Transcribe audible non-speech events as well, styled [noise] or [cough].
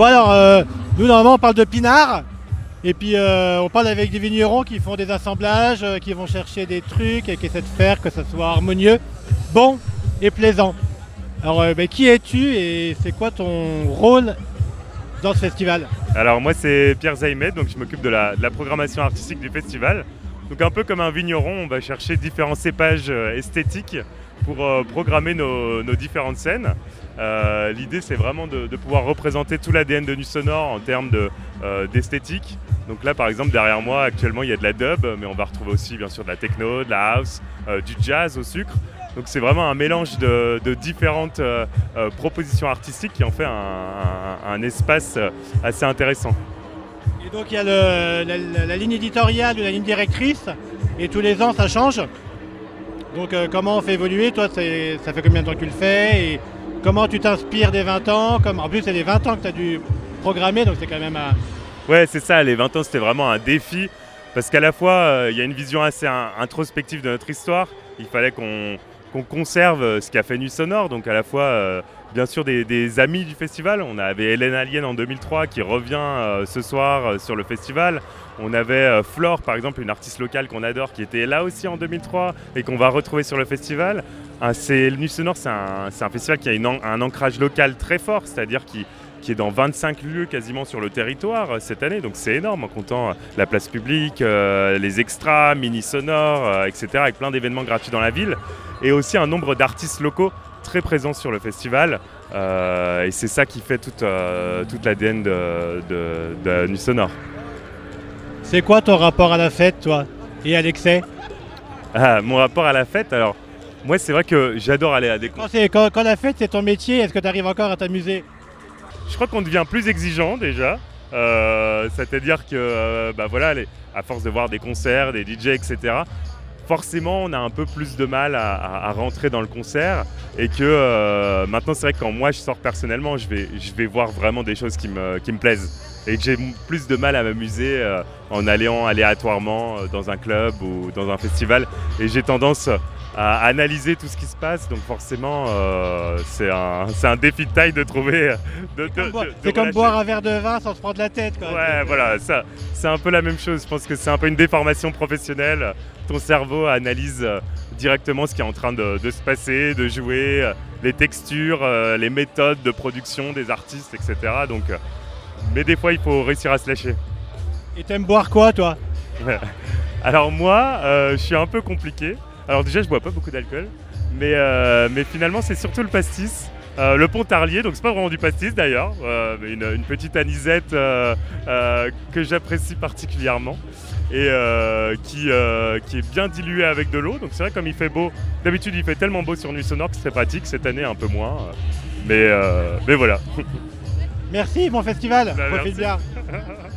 Bon alors, euh, nous normalement on parle de pinard. Et puis euh, on parle avec des vignerons qui font des assemblages, euh, qui vont chercher des trucs et qui essaient de faire que ça soit harmonieux, bon et plaisant. Alors ben, qui es-tu et c'est quoi ton rôle dans ce festival? Alors moi c'est Pierre Zaimet, donc je m'occupe de la programmation artistique du festival. Donc un peu comme un vigneron, on va chercher différents cépages euh, esthétiques pour euh, programmer nos, différentes scènes. Euh, L'idée c'est vraiment de, pouvoir représenter tout l'ADN de Nu Sonore en termes de, d'esthétique. Donc là par exemple derrière moi actuellement il y a de la dub, mais on va retrouver aussi bien sûr de la techno, de la house, du jazz au sucre. Donc c'est vraiment un mélange de, différentes propositions artistiques qui en fait un, espace assez intéressant. Et donc il y a la, ligne éditoriale ou la ligne directrice et tous les ans ça change. Donc euh, comment on fait évoluer? Toi ça fait combien de temps que tu le fais? Et comment tu t'inspires des 20 ans? Comme, En plus c'est les 20 ans que tu as dû programmer donc c'est quand même un... Ouais, c'est ça, les 20 ans c'était vraiment un défi parce qu'à la fois euh, il y a une vision assez in- introspective de notre histoire. Il fallait qu'on qu'on conserve euh, ce qu'a fait Nuit Sonore, donc à la fois euh, bien sûr des, amis du festival. On avait Hélène Alien en 2003 qui revient euh, ce soir sur le festival. On avait Flore par exemple, une artiste locale qu'on adore qui était là aussi en 2003 et qu'on va retrouver sur le festival. Nuit Sonore c'est un, festival qui a un ancrage local très fort, c'est-à-dire qui qui est dans 25 lieux quasiment sur le territoire euh, cette année, donc c'est énorme en comptant euh, la place publique, euh, les extras, mini sonores, euh, etc., avec plein d'événements gratuits dans la ville, et aussi un nombre d'artistes locaux très présents sur le festival, euh, et c'est ça qui fait toute, toute l'ADN de, de, de Nuit Sonore. C'est quoi ton rapport à la fête toi et à l'excès Ah, mon rapport à la fête, alors moi c'est vrai que j'adore aller à des quand- quand la fête c'est ton métier, est-ce que tu arrives encore à t'amuser? Je crois qu'on devient plus exigeant déjà. Euh, C'est-à-dire que, euh, bah voilà, à force de voir des concerts, des DJ, etc., forcément, on a un peu plus de mal à, rentrer dans le concert. Et que euh, maintenant, c'est vrai que quand moi je sors personnellement, je vais, je vais voir vraiment des choses qui me, qui me plaisent. Et que j'ai plus de mal à m'amuser en allant aléatoirement dans un club ou dans un festival. Et j'ai tendance à analyser tout ce qui se passe. Donc forcément, euh, c'est un, un défi de taille de trouver... Comme boire- de- C'est comme boire un verre de vin sans se prendre la tête. Quoi. Ouais, voilà, ça, c'est un peu la même chose. Je pense que c'est un peu une déformation professionnelle. Ton cerveau analyse euh, directement ce qui est en train de, de se passer, de jouer, euh, les textures, les méthodes de production des artistes, etc. Donc, mais des fois, il faut réussir à se lâcher. Et t'aimes boire quoi toi? [laughs] Alors moi, euh, je suis un peu compliqué. Alors déjà, je bois pas beaucoup d'alcool, mais, euh, mais finalement, c'est surtout le pastis. Euh, le Pontarlier, donc c'est pas vraiment du pastis d'ailleurs, euh, mais une, une petite anisette que j'apprécie particulièrement et qui, qui est bien diluée avec de l'eau. Donc c'est vrai comme il fait beau, d'habitude il fait tellement beau sur Nuit Sonore que c'est pratique, cette année un peu moins. mais, mais voilà. Merci, bon festival. Bah, Profite merci. bien. [laughs]